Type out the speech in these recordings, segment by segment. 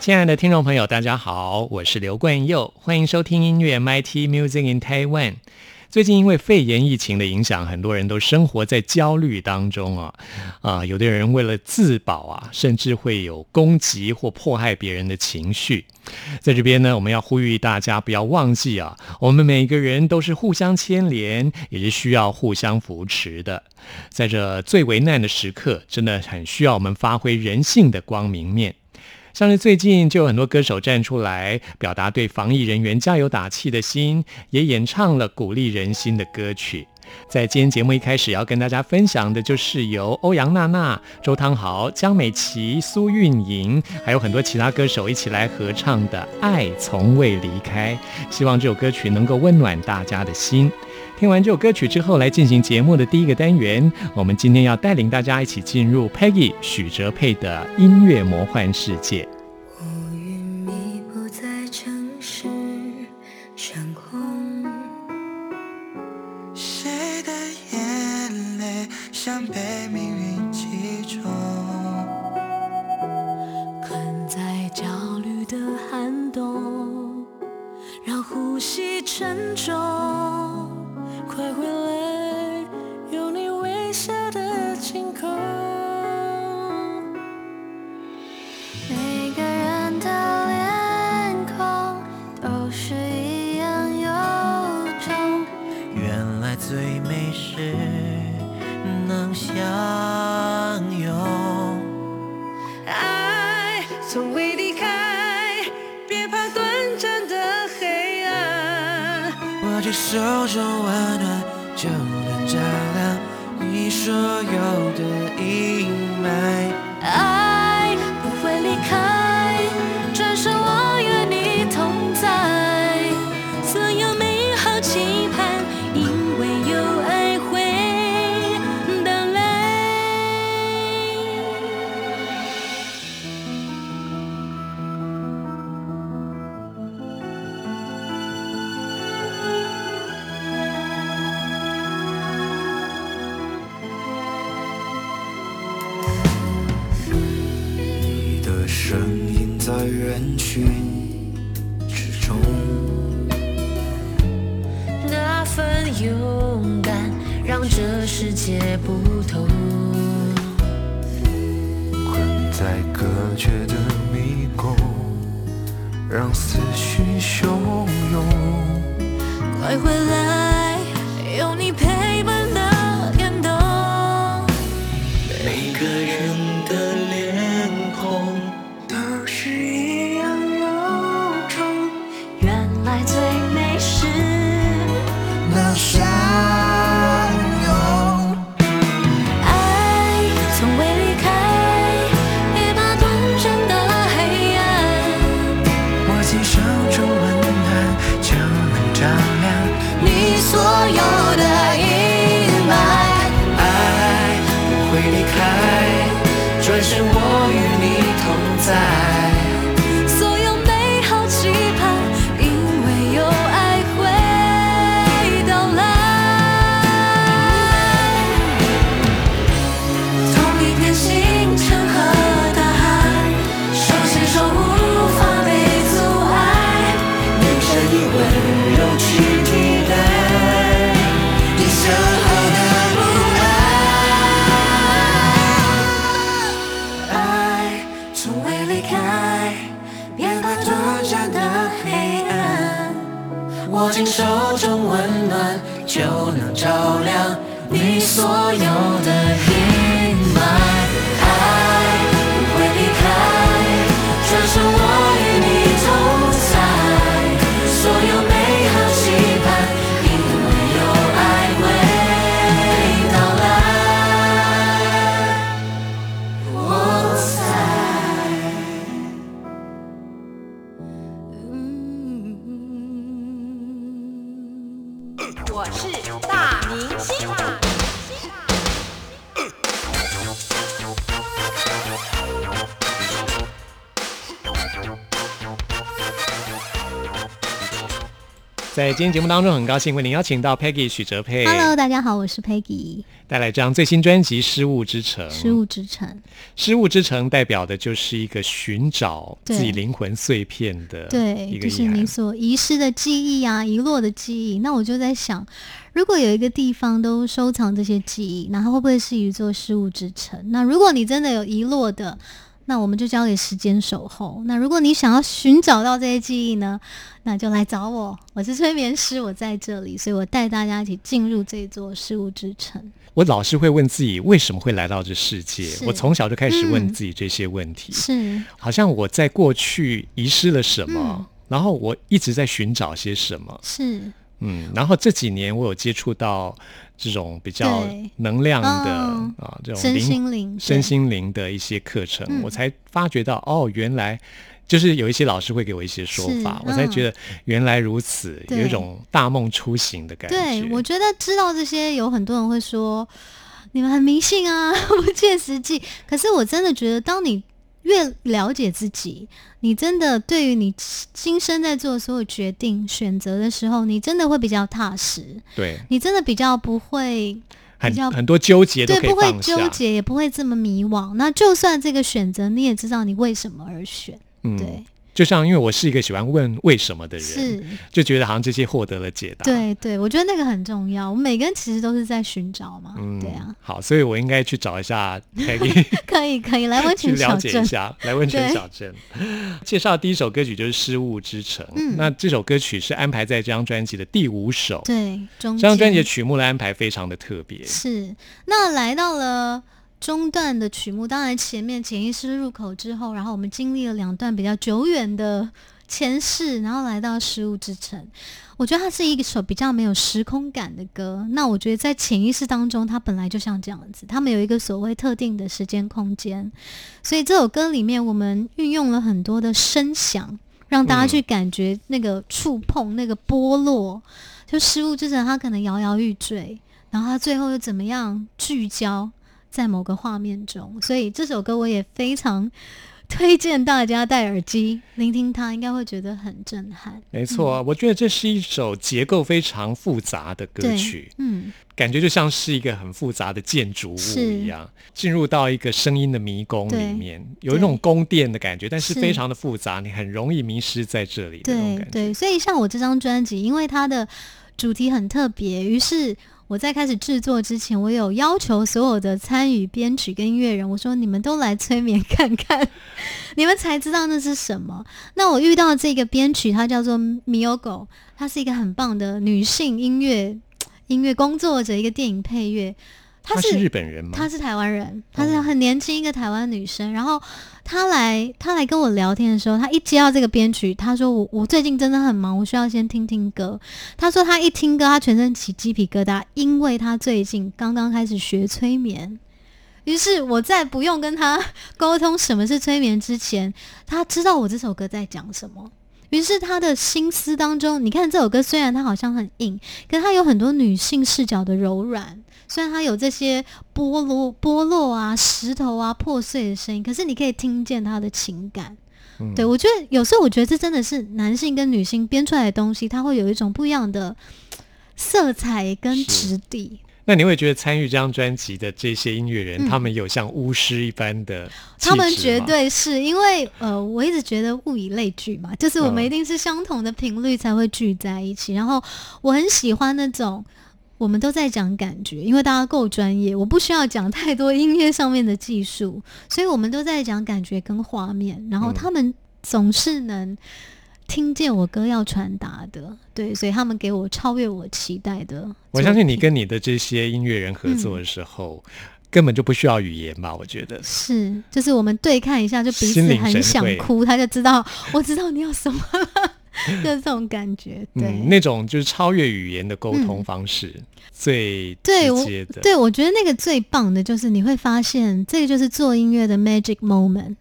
亲爱的听众朋友，大家好，我是刘冠佑，欢迎收听音乐 MIT Music in Taiwan。最近因为肺炎疫情的影响，很多人都生活在焦虑当中啊啊！有的人为了自保啊，甚至会有攻击或迫害别人的情绪。在这边呢，我们要呼吁大家不要忘记啊，我们每个人都是互相牵连，也是需要互相扶持的。在这最为难的时刻，真的很需要我们发挥人性的光明面。像是最近就有很多歌手站出来，表达对防疫人员加油打气的心，也演唱了鼓励人心的歌曲。在今天节目一开始要跟大家分享的，就是由欧阳娜娜、周汤豪、江美琪、苏运莹，还有很多其他歌手一起来合唱的《爱从未离开》。希望这首歌曲能够温暖大家的心。听完这首歌曲之后，来进行节目的第一个单元。我们今天要带领大家一起进入 Peggy 许哲佩的音乐魔幻世界。在今天节目当中，很高兴为您邀请到 Peggy 许哲佩 Hello，大家好，我是 Peggy，带来这张最新专辑《失物之城》。失物之城，失物之城代表的就是一个寻找自己灵魂碎片的一对，就是。你所遗失的记忆啊，遗落的记忆。那我就在想，如果有一个地方都收藏这些记忆，那它会不会是一座失物之城？那如果你真的有遗落的，那我们就交给时间守候。那如果你想要寻找到这些记忆呢，那就来找我，我是催眠师，我在这里，所以我带大家一起进入这座事物之城。我老是会问自己，为什么会来到这世界？我从小就开始问嗯自己这些问题。是，好像我在过去遗失了什么，嗯然后我一直在寻找些什么。是，嗯，然后这几年我有接触到这种比较能量的嗯。啊，这种身心灵，身心灵的一些课程，嗯我才发觉到哦，原来就是有一些老师会给我一些说是法，我才嗯。觉得原来如此，有一种大梦初醒的感觉。对，我觉得知道这些，有很多人会说你们很迷信啊，不切实际。可是我真的觉得，当你越了解自己，你真的对于你今生在做所有决定、选择的时候，你真的会比较踏实，对你真的比较不会。比较很很多纠结对，不会。纠结，也不会这么迷惘。那就算这个选择，你也知道你为什么而选。嗯对，就像因为我是一个喜欢问为什么的人，是，就觉得好像这些获得了解答。对对，我觉得那个很重要。我们每个人其实都是在寻找嘛。嗯，对啊，好，所以我应该去找一下 Peggy，可以可以来温泉小镇。解一下，来温泉小镇。介绍第一首歌曲就是《失物之城》，嗯那这首歌曲是安排在这张专辑的第五首。对，中这张专辑的曲目的安排非常的特别，是那来到了中段的曲目，当然前面潜意识入口之后，然后我们经历了两段比较久远的前世，然后来到失物之城。我觉得它是一首比较没有时空感的歌。那我觉得在潜意识当中，它本来就像这样子，他们有一个所谓特定的时间空间，所以这首歌里面我们运用了很多的声响，让大家去感觉那个触碰、那个剥落。就失物之城，它可能摇摇欲坠，然后它最后又怎么样聚焦在某个画面中。所以这首歌我也非常推荐大家戴耳机聆听它，应该会觉得很震撼。没错，我觉得这是一首结构非常复杂的歌曲，嗯，感觉就像是一个很复杂的建筑物一样，进入到一个声音的迷宫里面，有一种宫殿的感觉，但是是非常的复杂，你很容易迷失在这里的那种感觉。对对，所以像我这张专辑，因为它的主题很特别，于是我在开始制作之前，我有要求所有的参与编曲跟音乐人，我说你们都来催眠 看看，你们才知道那是什么。那我遇到这个编曲，它叫做 Miyogo，她是一个很棒的女性音乐音乐工作者，一个电影配乐。她他是日本人吗？她是台湾人，她是哦很年轻一个台湾女生。然后她来，她来跟我聊天的时候，她一接到这个编曲，她说我我最近真的很忙，我需要先听听歌。她说她一听歌，她全身起鸡皮疙瘩，因为她最近刚刚开始学催眠。于是我在不用跟她沟通什么是催眠之前，她知道我这首歌在讲什么。于是她的心思当中，你看这首歌虽然它好像很硬，可它有很多女性视角的柔软。虽然它有这些剥落、剥落啊、石头啊、破碎的声音，可是你可以听见他的情感。嗯对我觉得有时候我觉得这真的是男性跟女性编出来的东西，它会有一种不一样的色彩跟质地。那你会觉得参与这张专辑的这些音乐人，嗯他们有像巫师一般的他们绝对是因为呃，我一直觉得物以类聚嘛，就是我们嗯一定是相同的频率才会聚在一起。然后我很喜欢那种我们都在讲感觉，因为大家够专业，我不需要讲太多音乐上面的技术，所以我们都在讲感觉跟画面。然后嗯他们总是能听见我歌要传达的，对，所以他们给我超越我期待的。我相信你跟你的这些音乐人合作的时候，根本就不需要语言吧？我觉得是，就是我们对看一下，就彼此很想哭，他就知道我知道你要什么了，就这种感觉。对，嗯，那种就是超越语言的沟通嗯方式，最对我直接的。对我觉得那个最棒的就是你会发现，这个就是做音乐的 magic moment。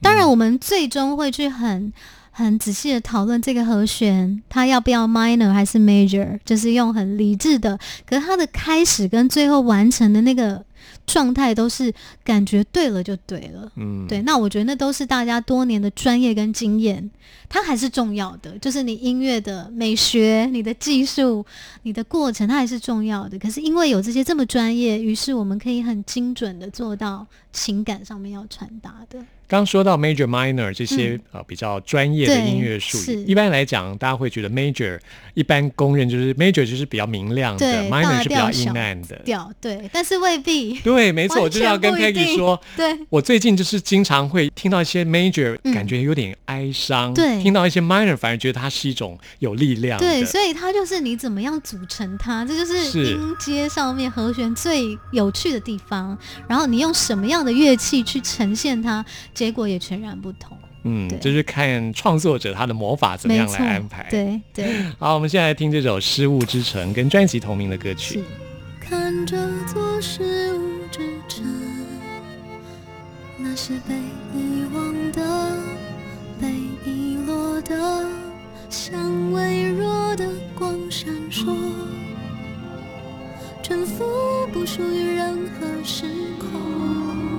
当然，嗯我们最终会去很很仔细的讨论这个和弦，它要不要 minor 还是 major，就是用很理智的，可是它的开始跟最后完成的那个状态都是感觉对了就对了。嗯，对，那我觉得那都是大家多年的专业跟经验，它还是重要的。就是你音乐的美学、你的技术、你的过程，它还是重要的。可是因为有这些这么专业，于是我们可以很精准的做到情感上面要传达的。刚说到 major minor 这些、呃比较专业的音乐术语，一般来讲，大家会觉得 major 一般公认就是 major 就是比较明亮的，minor 是比较阴暗的。调对，但是未必。对，没错，我就是要跟 Peggy 定说，对，我最近就是经常会听到一些 major，、嗯感觉有点哀伤；对听到一些 minor，反而觉得它是一种有力量的。对，所以它就是你怎么样组成它，这就是是音阶上面和弦最有趣的地方。然后你用什么样的乐器去呈现它，结果也全然不同。嗯，就是看创作者他的魔法怎么样来安排。，对对，好，我们现在来听这首《失物之城》跟专辑同名的歌曲是。看着做失物之城，那些被遗忘的、被遗落的，像微弱的光闪烁，沉浮不属于任何时空。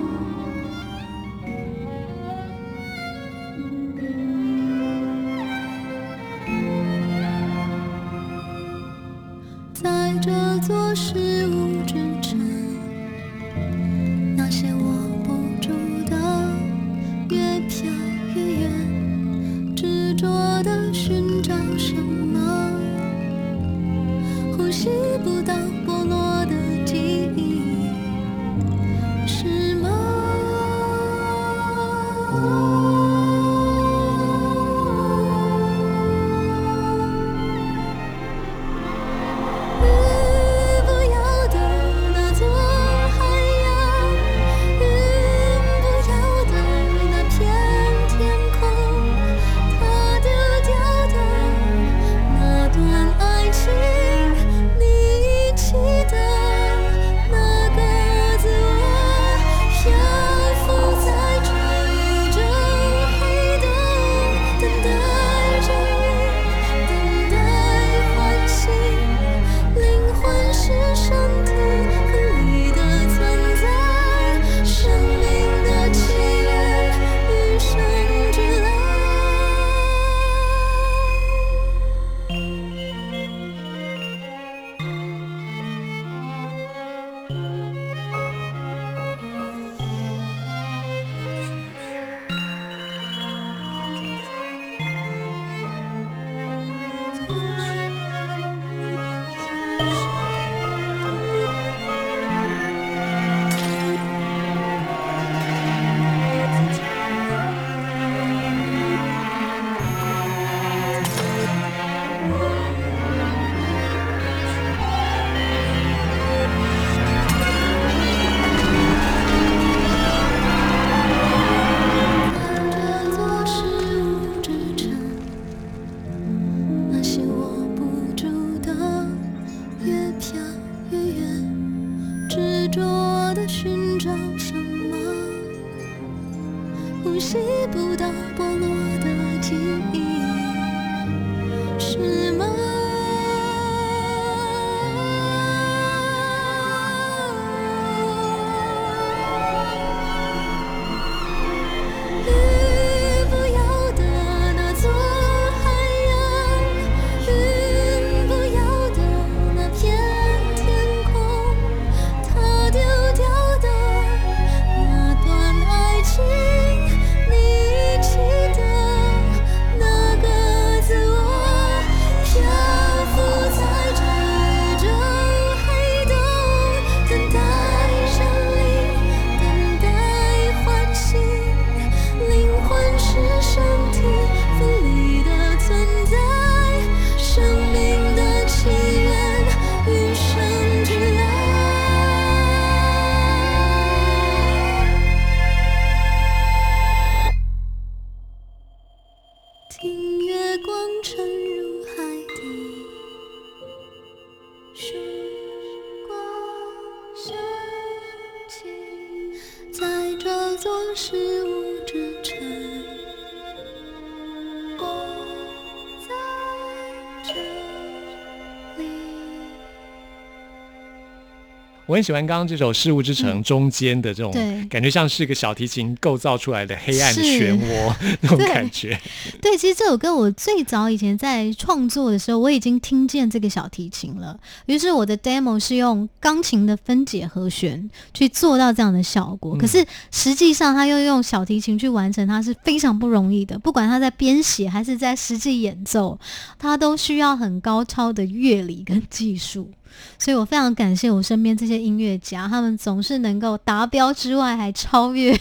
我很喜欢刚刚这首《事物之城》中间的这种对感觉，像是一个小提琴构造出来的黑暗漩涡那种感觉。对，其实这首歌我最早以前在创作的时候，我已经听见这个小提琴了。于是我的 demo 是用钢琴的分解和弦去做到这样的效果。可是实际上，他又用小提琴去完成，它是非常不容易的。不管他在编写还是在实际演奏，他都需要很高超的乐理跟技术。所以我非常感谢我身边这些音乐家，他们总是能够达标之外，还超越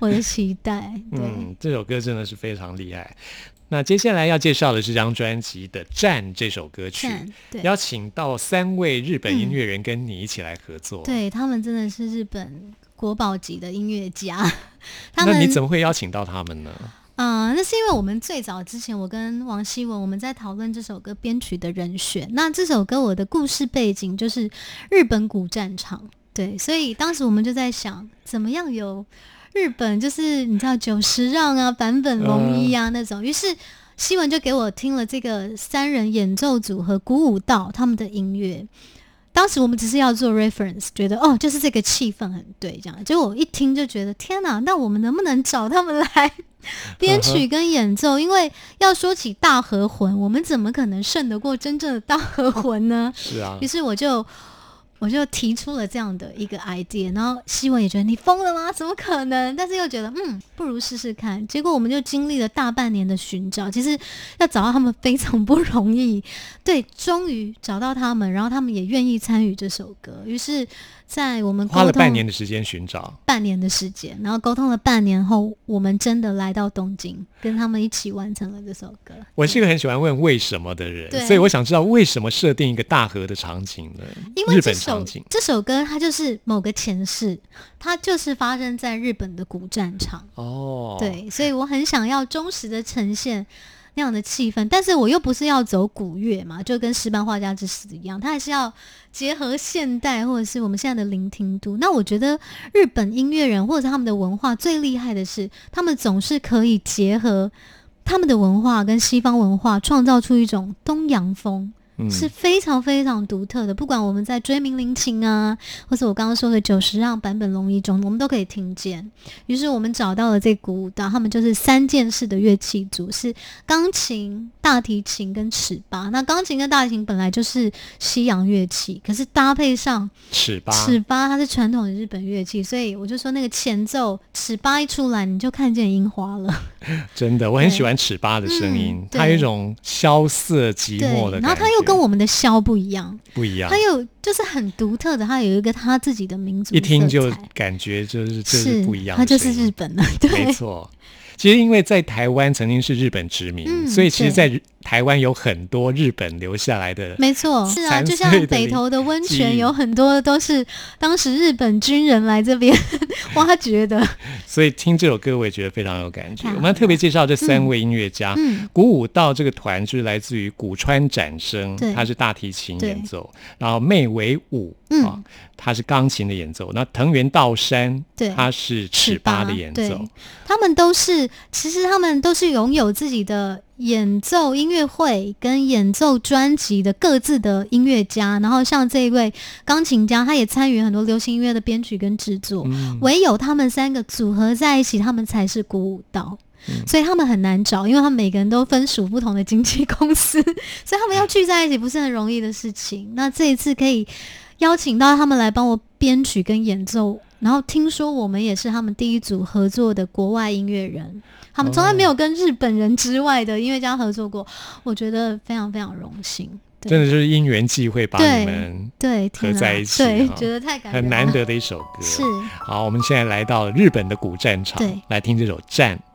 我的期待。对。嗯，这首歌真的是非常厉害。那接下来要介绍的是这张专辑的《战》这首歌曲，对邀请到三位日本音乐人跟你一起来合作。，对他们真的是日本国宝级的音乐家。他们那你怎么会邀请到他们呢？啊、那是因为我们最早之前，我跟王希文我们在讨论这首歌编曲的人选。那这首歌我的故事背景就是日本古战场，对，所以当时我们就在想，怎么样有日本就是你知道久石让啊、坂本龙一啊那种。于是希文就给我听了这个三人演奏组合鼓舞道他们的音乐。当时我们只是要做 reference，觉得哦，就是这个气氛很对，这样。结果我一听就觉得天哪，那我们能不能找他们来编 曲跟演奏？因为要说起大和魂，我们怎么可能胜得过真正的大和魂呢？是啊于，是我就我就提出了这样的一个 idea，然后希文也觉得你疯了吗？怎么可能？但是又觉得嗯，不如试试看。结果我们就经历了大半年的寻找，其实要找到他们非常不容易。对，终于找到他们，然后他们也愿意参与这首歌。于是，在我们花了半年的时间寻找。半年的时间，然后沟通了半年后，我们真的来到东京，跟他们一起完成了这首歌。我是一个很喜欢问为什么的人，所以我想知道为什么设定一个大河的场景呢？日因为这首。这首歌它就是某个前世，它就是发生在日本的古战场。哦，，对，所以我很想要忠实的呈现那样的气氛，但是我又不是要走古乐嘛，就跟石板画家之死一样，他还是要结合现代或者是我们现在的聆听度。那我觉得日本音乐人或者是他们的文化最厉害的是，他们总是可以结合他们的文化跟西方文化，创造出一种东洋风。嗯，是非常非常独特的。不管我们在追名林琴啊，或者我刚刚说的九十让版本龙一中，我们都可以听见。于是我们找到了这鼓舞蹈，他们就是三件式的乐器组，是钢琴、大提琴跟尺八。那钢琴跟大提琴本来就是西洋乐器，可是搭配上尺八，尺八，它是传统的日本乐器，所以我就说那个前奏尺八一出来，你就看见樱花了。真的，我很喜欢尺八的声音嗯，它有一种萧瑟寂寞的，感觉，然后它又跟我们的箫不一样，不一样。它，有就是很独特的，它有一个它自己的民族一听就感觉就是就是不一样它的声音，就是日本的，对，没错。其实因为在台湾曾经是日本殖民，嗯所以其实，在台湾有很多日本留下来的没错，是啊，就像北投的温泉，有很多都是当时日本军人来这边 挖掘的。所以听这首歌我也觉得非常有感觉。我们要特别介绍这三位音乐家，嗯，鼓舞道这个团就是来自于古川展生，对。他是大提琴演奏，然后妹尾武嗯。啊，他是钢琴的演奏，那藤原道山对他是尺八的演奏，他们都是，其实他们都是拥有自己的演奏音乐会跟演奏专辑的各自的音乐家。然后像这一位钢琴家，他也参与很多流行音乐的编曲跟制作。嗯唯有他们三个组合在一起，他们才是鼓舞道。嗯 所以他们很难找，因为他们每个人都分属不同的经纪公司，所以他们要聚在一起不是很容易的事情。那这一次可以邀请到他们来帮我编曲跟演奏，然后听说我们也是他们第一组合作的国外音乐人，他们从来没有跟日本人之外的音乐家合作过，我觉得非常非常荣幸。真的就是因缘际会把对你们对，合在一起对，哈觉得太感人，很难得的一首歌。是好，我们现在来到日本的古战场对，来听这首《战》。「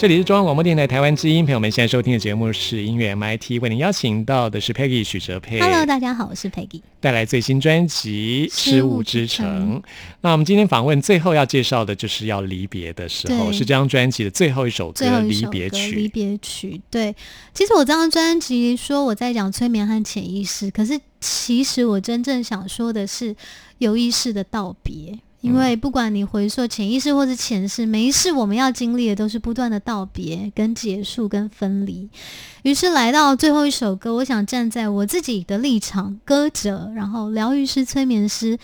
这里是中央广播电台台湾之音，朋友们现在收听的节目是音乐 MIT，为您邀请到的是 Peggy 许哲佩 Hello，大家好，我是 Peggy。带来最新专辑《失失物之城城》。那我们今天访问最后要介绍的就是要离别的时候，是这张专辑的最后一首歌《离别曲离》。别曲》对，其实我这张专辑说我在讲催眠和潜意识，可是其实我真正想说的是有意识的道别。因为不管你回溯潜意识或是前世，每一世我们要经历的都是不断的道别、跟结束、跟分离。于是来到最后一首歌，我想站在我自己的立场，歌者，然后疗愈师、催眠师，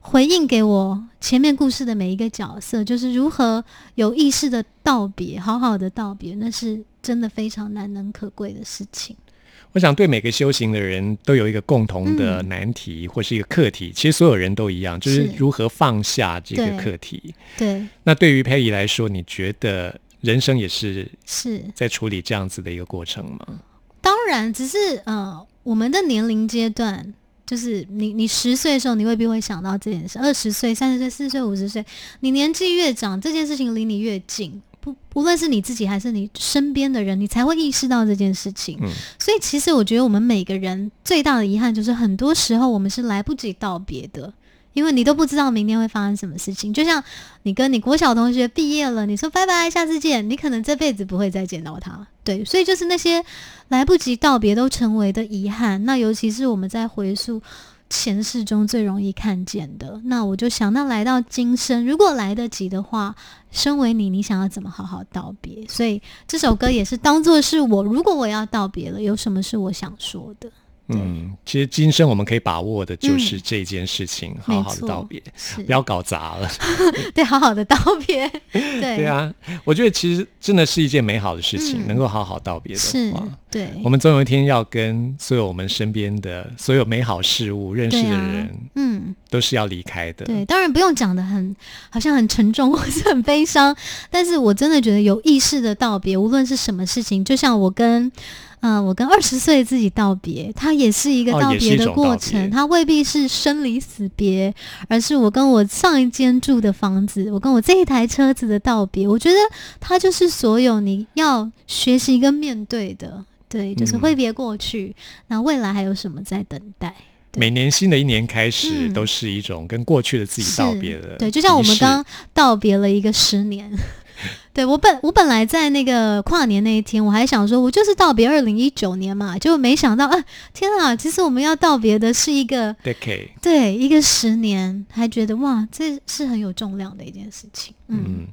回应给我前面故事的每一个角色，就是如何有意识的道别，好好的道别，那是真的非常难能可贵的事情。我想对每个修行的人都有一个共同的难题、或是一个课题，其实所有人都一样，就是是如何放下这个课题。对，那对于 Peggy 来说，你觉得人生也是是，在处理这样子的一个过程吗？当然，只是呃，我们的年龄阶段。就是你，你十岁的时候，你未必会想到这件事；二十岁、三十岁、四十岁、五十岁，你年纪越长，这件事情离你越近。不无论是你自己还是你身边的人，你才会意识到这件事情。嗯所以其实我觉得我们每个人最大的遗憾就是，很多时候我们是来不及道别的。因为你都不知道明天会发生什么事情，就像你跟你国小同学毕业了，你说拜拜，下次见，你可能这辈子不会再见到他。对，所以就是那些来不及道别都成为的遗憾。那尤其是我们在回溯前世中最容易看见的。那我就想，那来到今生，如果来得及的话，身为你，你想要怎么好好道别？所以这首歌也是当做是我，如果我要道别了，有什么是我想说的？嗯，其实今生我们可以把握的就是这件事情，好好的道别，不要搞砸了。对，好好的道别。对，对啊，我觉得其实真的是一件美好的事情，嗯能够好好道别的话。，对，我们总有一天要跟所有我们身边的所有美好事物、认识的人，嗯。都是要离开的。对，当然不用讲的很，好像很沉重或是很悲伤，但是我真的觉得有意识的道别，无论是什么事情，就像我跟，嗯、我跟二十岁自己道别，它也是一个哦道别的过程，别它未必是生离死别，而是我跟我上一间住的房子，我跟我这一台车子的道别。我觉得它就是所有你要学习跟面对的，对，就是嗯挥别过去，那未来还有什么在等待？每年新的一年开始，嗯都是一种跟过去的自己道别的对，就像我们刚刚道别了一个十年。对我本我本来在那个跨年那一天，我还想说，我就是道别二零一九年嘛，结果没想到，啊，天啊！其实我们要道别的是一个 decade。对一个十年，还觉得哇，这是很有重量的一件事情。嗯，嗯，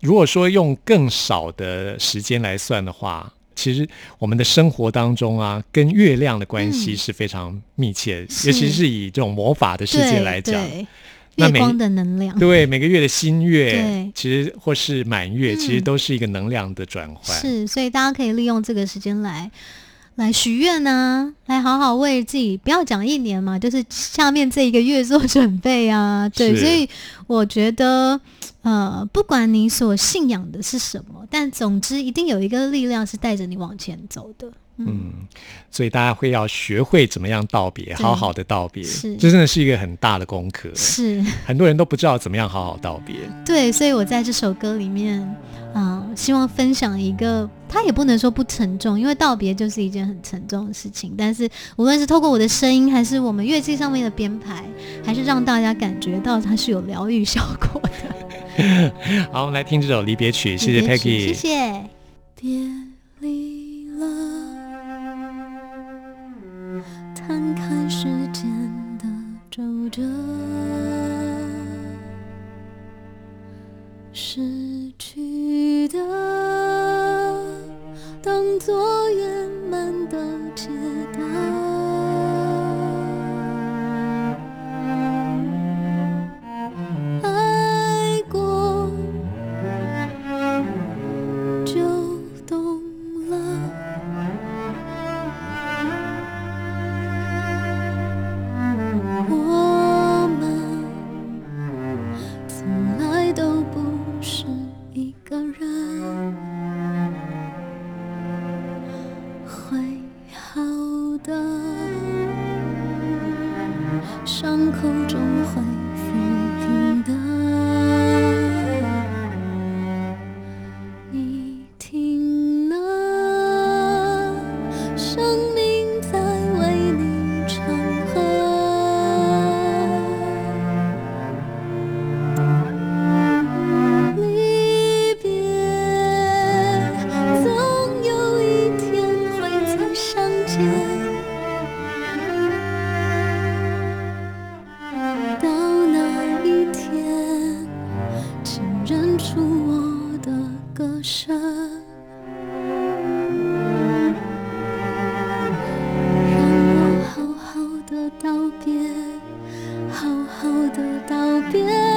如果说用更少的时间来算的话，其实我们的生活当中啊，跟月亮的关系嗯是非常密切，是尤其是以这种魔法的世界来讲，月光的能量，对每个月的新月对，其实或是满月，嗯其实都是一个能量的转换。是，所以大家可以利用这个时间来来许愿呢，来好好为自己，不要讲一年嘛，就是下面这一个月做准备啊。对，所以我觉得，呃，不管你所信仰的是什么，但总之一定有一个力量是带着你往前走的。嗯，嗯，所以大家会要学会怎么样道别，好好的道别，是这真的是一个很大的功课。是很多人都不知道怎么样好好道别。对，所以我在这首歌里面，嗯、希望分享一个，它也不能说不沉重，因为道别就是一件很沉重的事情。但是无论是透过我的声音，还是我们乐器上面的编排，还是让大家感觉到它是有疗愈效果的。好，我们来听这首离别曲，谢谢 Peggy，谢谢。别摊开时间的皱褶，失去的道别，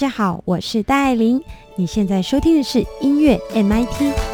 大家好，我是戴爱玲。你现在收听的是音乐 MIT。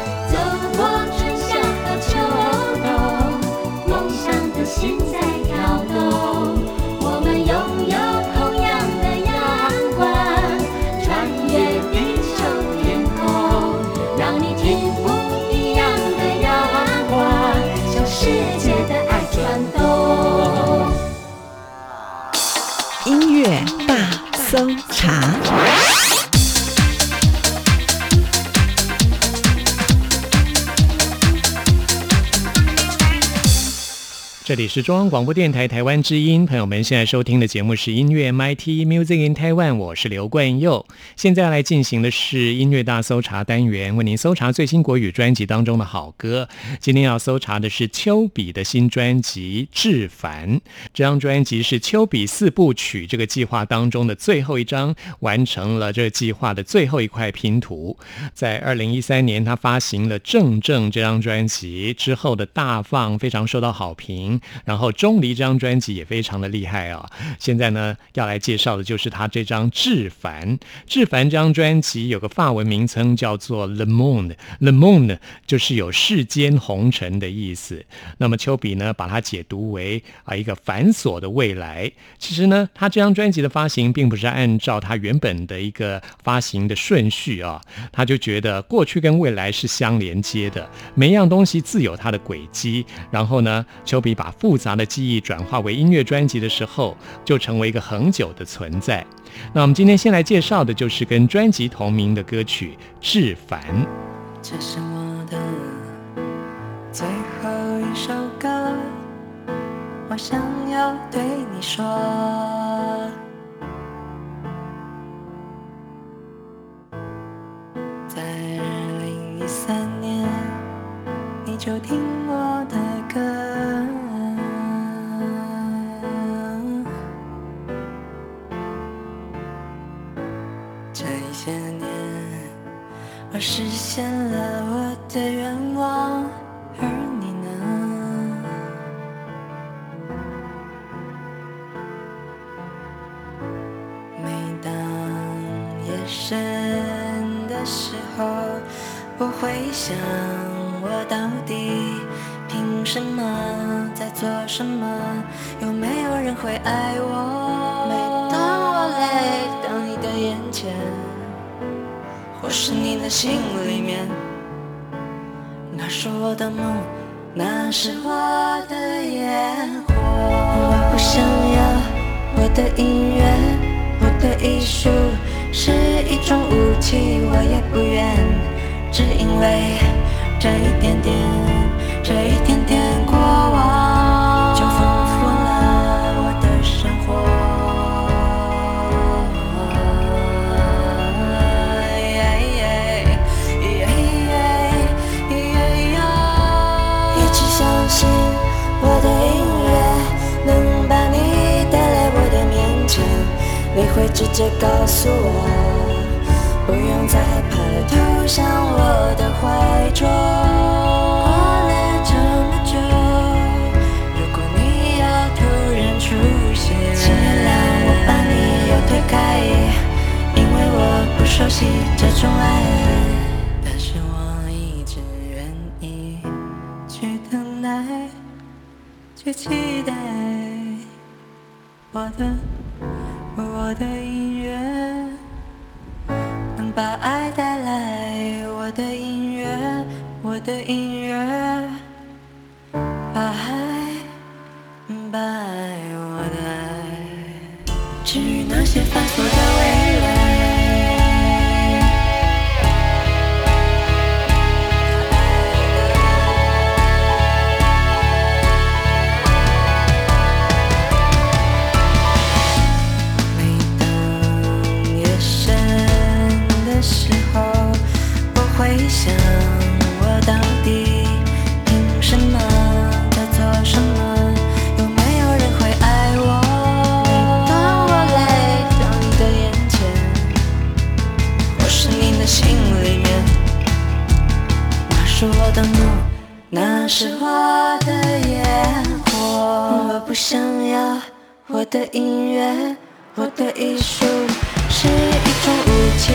是中央广播电台台湾之音，朋友们现在收听的节目是音乐 MIT Music in Taiwan，我是刘冠佑。现在来进行的是音乐大搜查单元，为您搜查最新国语专辑当中的好歌。今天要搜查的是丘比的新专辑《致凡》，这张专辑是丘比四部曲这个计划当中的最后一张，完成了这个计划的最后一块拼图。在二零一三年，他发行了《正正》这张专辑之后的大放，非常受到好评。然后《钟离》这张专辑也非常的厉害啊！现在呢，要来介绍的就是他这张《致凡》。《致凡》这张专辑有个法文名称叫做《Le Monde》，Le Moon》呢就是有世间红尘的意思。那么丘比呢，把它解读为啊一个繁琐的未来。其实呢，他这张专辑的发行并不是按照他原本的一个发行的顺序啊，他就觉得过去跟未来是相连接的，每一样东西自有它的轨迹。然后呢，丘比把复杂的记忆转化为音乐专辑的时候，就成为一个恒久的存在。那我们今天先来介绍的就是跟专辑同名的歌曲《致凡》。这是我的最后一首歌，我想要对你说。在二零一三年，你就听我实现了我的愿望，而你呢？每当夜深的时候，我会想，我到底凭什么在做什么？有没有人会爱我？每当我累到你的眼前。我是你的心里面，那是我的梦，那是我的烟火。我不想要我的音乐，我的艺术是一种武器，我也不愿，只因为这一点点，这一点点过往，会直接告诉我，不用再怕了，投向我的怀中。过了这么久，如果你要突然出现，请原谅我把你又推开，因为我不熟悉这种爱。但是我一直愿意去等待，去期待我的我的音乐能把爱带来，我的音乐，我的音乐把爱把爱我的爱，至于那些繁我的音乐，我的艺术是一种武器，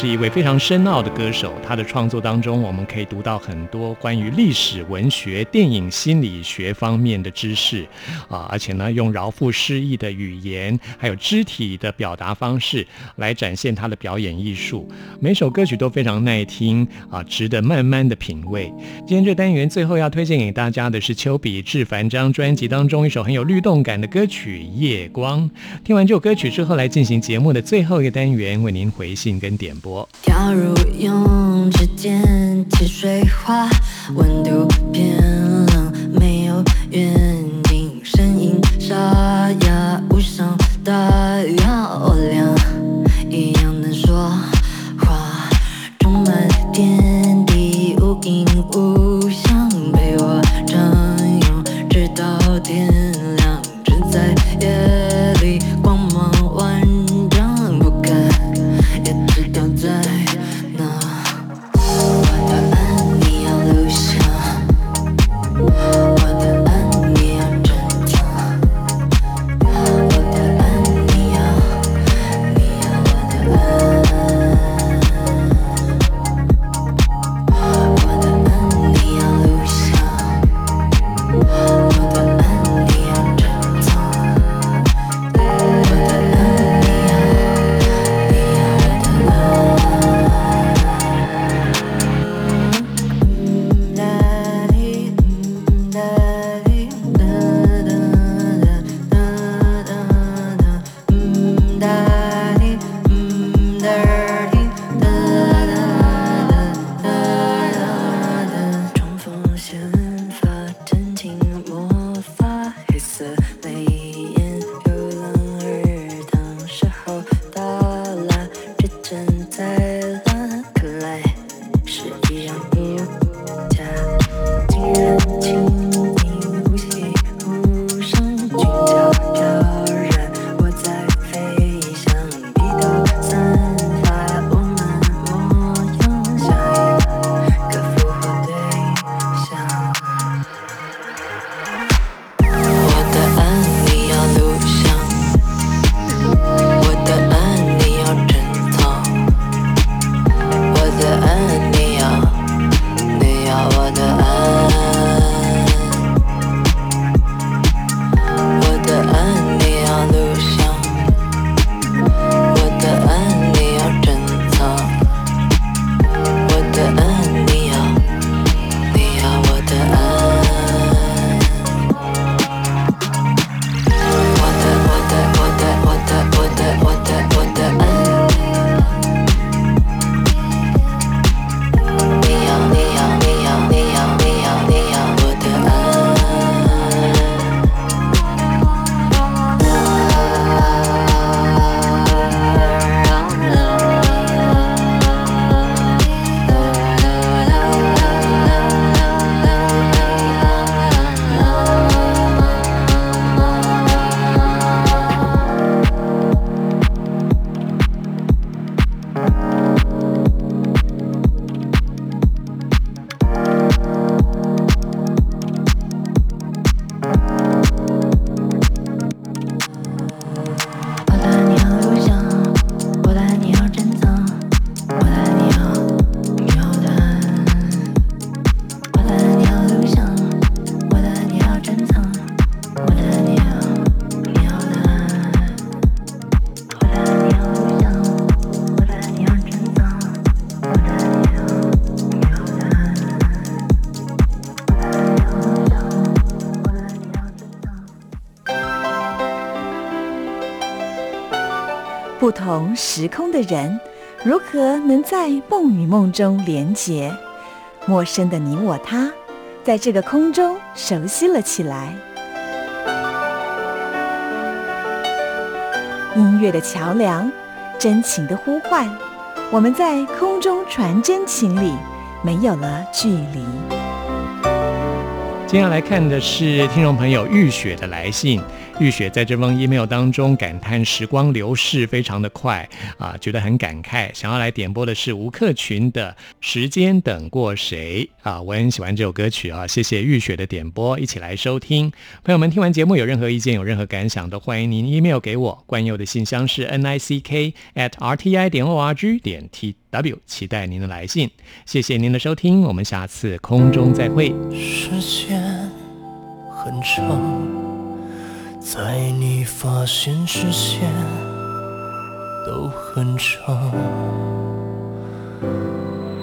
是一位非常深奥的歌手，他的创作当中，我们可以读到很多关于历史、文学、电影、心理学方面的知识啊，而且呢，用饶富诗意的语言，还有肢体的表达方式来展现他的表演艺术。每首歌曲都非常耐听啊，值得慢慢的品味。今天这单元最后要推荐给大家的是丘比致凡张专辑当中一首很有律动感的歌曲《夜光》。听完这首歌曲之后，来进行节目的最后一个单元，为您回信跟点播。跳入泳同时空的人，如何能在梦与梦中连结？陌生的你我他，在这个空中熟悉了起来。音乐的桥梁，真情的呼唤，我们在空中传真情里，没有了距离。接下来看的是听众朋友玉雪的来信。玉雪在这封 email 当中感叹时光流逝非常的快啊，觉得很感慨，想要来点播的是吴克群的《时间等过谁》啊，我很喜欢这首歌曲啊，谢谢玉雪的点播，一起来收听。朋友们听完节目有任何意见、有任何感想，都欢迎您 email 给我。冠佑的信箱是 n i c k at r t i 点 o r g 点 t w，期待您的来信。谢谢您的收听，我们下次空中再会。时间很长。在你发现之前都很长，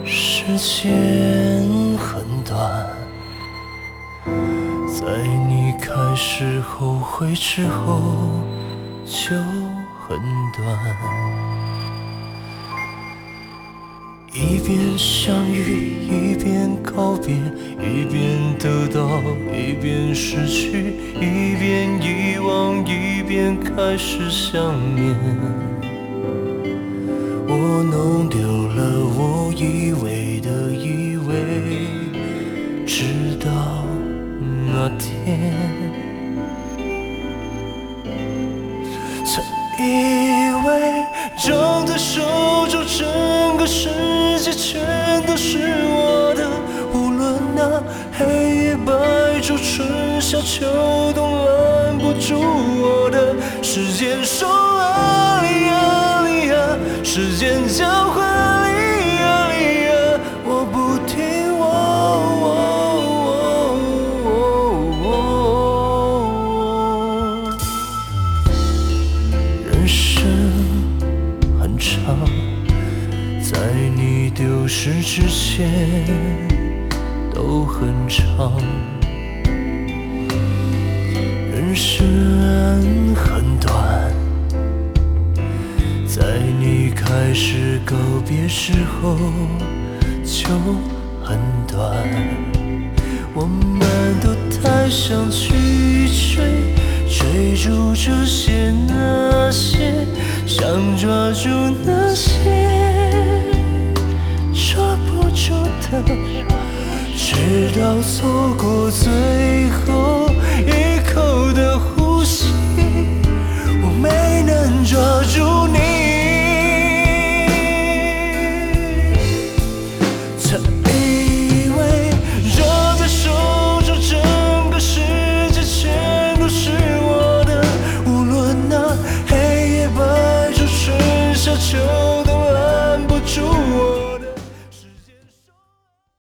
时间很短，在你开始后悔之后就很短。一边相遇，一边告别，一边得到，一边失去，一边遗忘，一边开始想念。我弄丢了我以为的以为，直到那天，曾以为张开手就整个世界。全都是我的，无论那黑夜白昼春夏秋冬，拦不住我的。时间说啊哩呀，时间教会之前都很长，人生很短，在你开始告别时候就很短。我们都太想去追，追逐这些那些，想抓住那些。的直到错过最后一口的呼吸我没能抓住你。